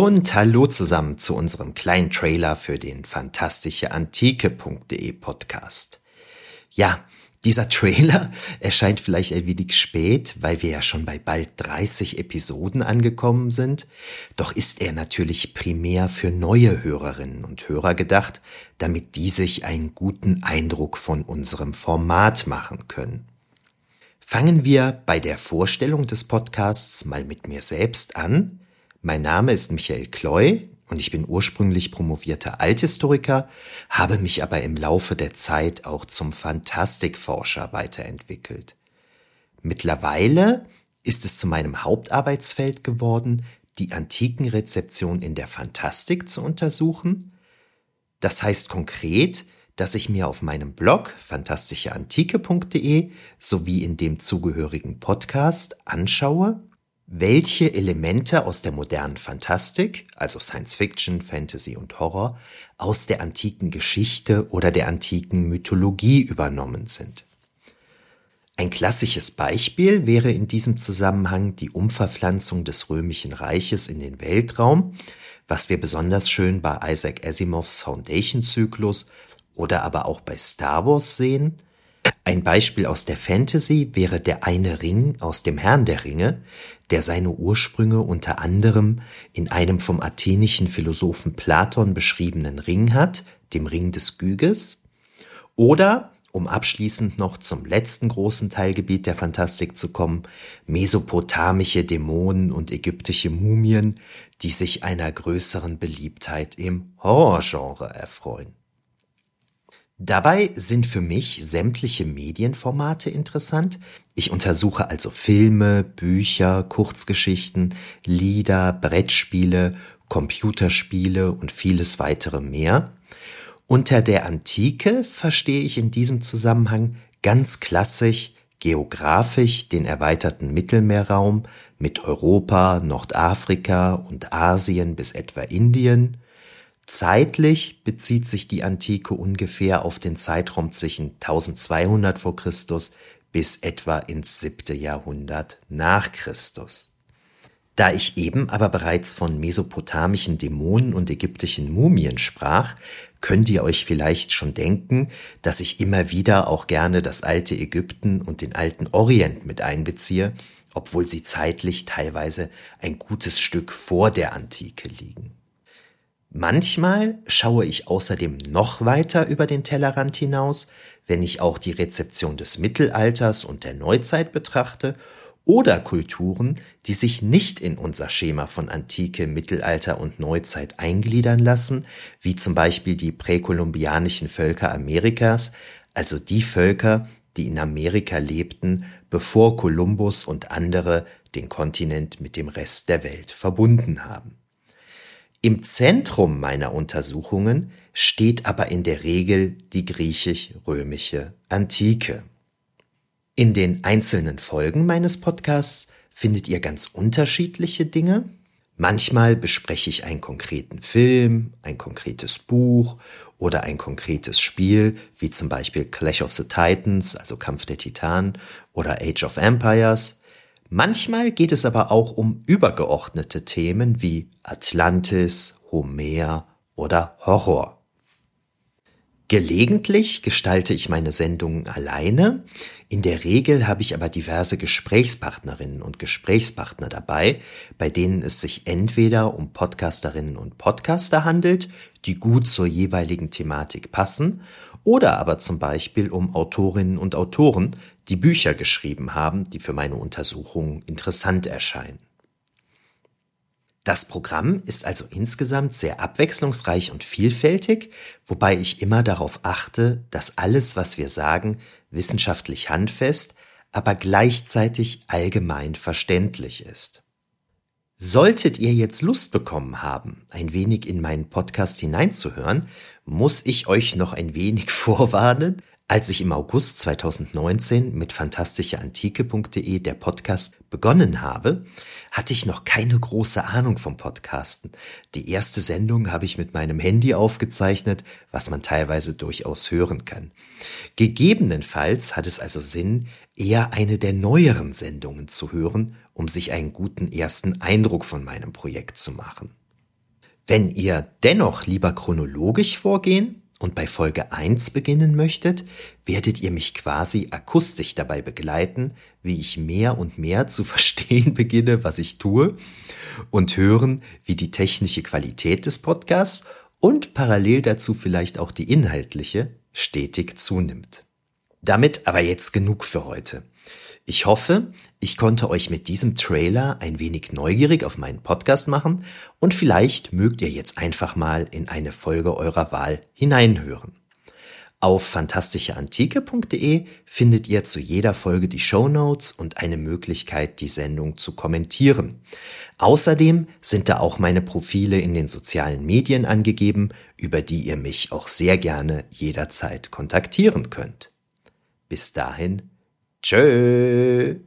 Und hallo zusammen zu unserem kleinen Trailer für den fantastischeantike.de Podcast. Ja, dieser Trailer erscheint vielleicht ein wenig spät, weil wir ja schon bei bald 30 Episoden angekommen sind. Doch ist er natürlich primär für neue Hörerinnen und Hörer gedacht, damit die sich einen guten Eindruck von unserem Format machen können. Fangen wir bei der Vorstellung des Podcasts mal mit mir selbst an. Mein Name ist Michael Kloy und ich bin ursprünglich promovierter Althistoriker, habe mich aber im Laufe der Zeit auch zum Fantastikforscher weiterentwickelt. Mittlerweile ist es zu meinem Hauptarbeitsfeld geworden, die Antikenrezeption in der Fantastik zu untersuchen. Das heißt konkret, dass ich mir auf meinem Blog fantastischeantike.de sowie in dem zugehörigen Podcast anschaue, welche Elemente aus der modernen Fantastik, also Science Fiction, Fantasy und Horror, aus der antiken Geschichte oder der antiken Mythologie übernommen sind. Ein klassisches Beispiel wäre in diesem Zusammenhang die Umverpflanzung des römischen Reiches in den Weltraum, was wir besonders schön bei Isaac Asimovs Foundation-Zyklus oder aber auch bei Star Wars sehen. Ein Beispiel aus der Fantasy wäre der eine Ring aus dem Herrn der Ringe, der seine Ursprünge unter anderem in einem vom athenischen Philosophen Platon beschriebenen Ring hat, dem Ring des Gyges, oder um abschließend noch zum letzten großen Teilgebiet der Fantastik zu kommen, mesopotamische Dämonen und ägyptische Mumien, die sich einer größeren Beliebtheit im Horrorgenre erfreuen. Dabei sind für mich sämtliche Medienformate interessant. Ich untersuche also Filme, Bücher, Kurzgeschichten, Lieder, Brettspiele, Computerspiele und vieles weitere mehr. Unter der Antike verstehe ich in diesem Zusammenhang ganz klassisch geografisch den erweiterten Mittelmeerraum mit Europa, Nordafrika und Asien bis etwa Indien, Zeitlich bezieht sich die Antike ungefähr auf den Zeitraum zwischen 1200 vor Christus bis etwa ins siebte Jahrhundert nach Christus. Da ich eben aber bereits von mesopotamischen Dämonen und ägyptischen Mumien sprach, könnt ihr euch vielleicht schon denken, dass ich immer wieder auch gerne das alte Ägypten und den alten Orient mit einbeziehe, obwohl sie zeitlich teilweise ein gutes Stück vor der Antike liegen. Manchmal schaue ich außerdem noch weiter über den Tellerrand hinaus, wenn ich auch die Rezeption des Mittelalters und der Neuzeit betrachte oder Kulturen, die sich nicht in unser Schema von Antike, Mittelalter und Neuzeit eingliedern lassen, wie zum Beispiel die präkolumbianischen Völker Amerikas, also die Völker, die in Amerika lebten, bevor Kolumbus und andere den Kontinent mit dem Rest der Welt verbunden haben. Im Zentrum meiner Untersuchungen steht aber in der Regel die griechisch-römische Antike. In den einzelnen Folgen meines Podcasts findet ihr ganz unterschiedliche Dinge. Manchmal bespreche ich einen konkreten Film, ein konkretes Buch oder ein konkretes Spiel, wie zum Beispiel Clash of the Titans, also Kampf der Titanen oder Age of Empires. Manchmal geht es aber auch um übergeordnete Themen wie Atlantis, Homer oder Horror. Gelegentlich gestalte ich meine Sendungen alleine, in der Regel habe ich aber diverse Gesprächspartnerinnen und Gesprächspartner dabei, bei denen es sich entweder um Podcasterinnen und Podcaster handelt, die gut zur jeweiligen Thematik passen, oder aber zum Beispiel um Autorinnen und Autoren, die Bücher geschrieben haben, die für meine Untersuchungen interessant erscheinen. Das Programm ist also insgesamt sehr abwechslungsreich und vielfältig, wobei ich immer darauf achte, dass alles, was wir sagen, wissenschaftlich handfest, aber gleichzeitig allgemein verständlich ist. Solltet ihr jetzt Lust bekommen haben, ein wenig in meinen Podcast hineinzuhören, muss ich euch noch ein wenig vorwarnen. Als ich im August 2019 mit fantastischeantike.de der Podcast begonnen habe, hatte ich noch keine große Ahnung vom Podcasten. Die erste Sendung habe ich mit meinem Handy aufgezeichnet, was man teilweise durchaus hören kann. Gegebenenfalls hat es also Sinn, eher eine der neueren Sendungen zu hören, um sich einen guten ersten Eindruck von meinem Projekt zu machen. Wenn ihr dennoch lieber chronologisch vorgehen und bei Folge 1 beginnen möchtet, werdet ihr mich quasi akustisch dabei begleiten, wie ich mehr und mehr zu verstehen beginne, was ich tue und hören, wie die technische Qualität des Podcasts und parallel dazu vielleicht auch die inhaltliche stetig zunimmt. Damit aber jetzt genug für heute. Ich hoffe, ich konnte euch mit diesem Trailer ein wenig neugierig auf meinen Podcast machen und vielleicht mögt ihr jetzt einfach mal in eine Folge eurer Wahl hineinhören. Auf fantastischeantike.de findet ihr zu jeder Folge die Show Notes und eine Möglichkeit, die Sendung zu kommentieren. Außerdem sind da auch meine Profile in den sozialen Medien angegeben, über die ihr mich auch sehr gerne jederzeit kontaktieren könnt. Bis dahin Tschö.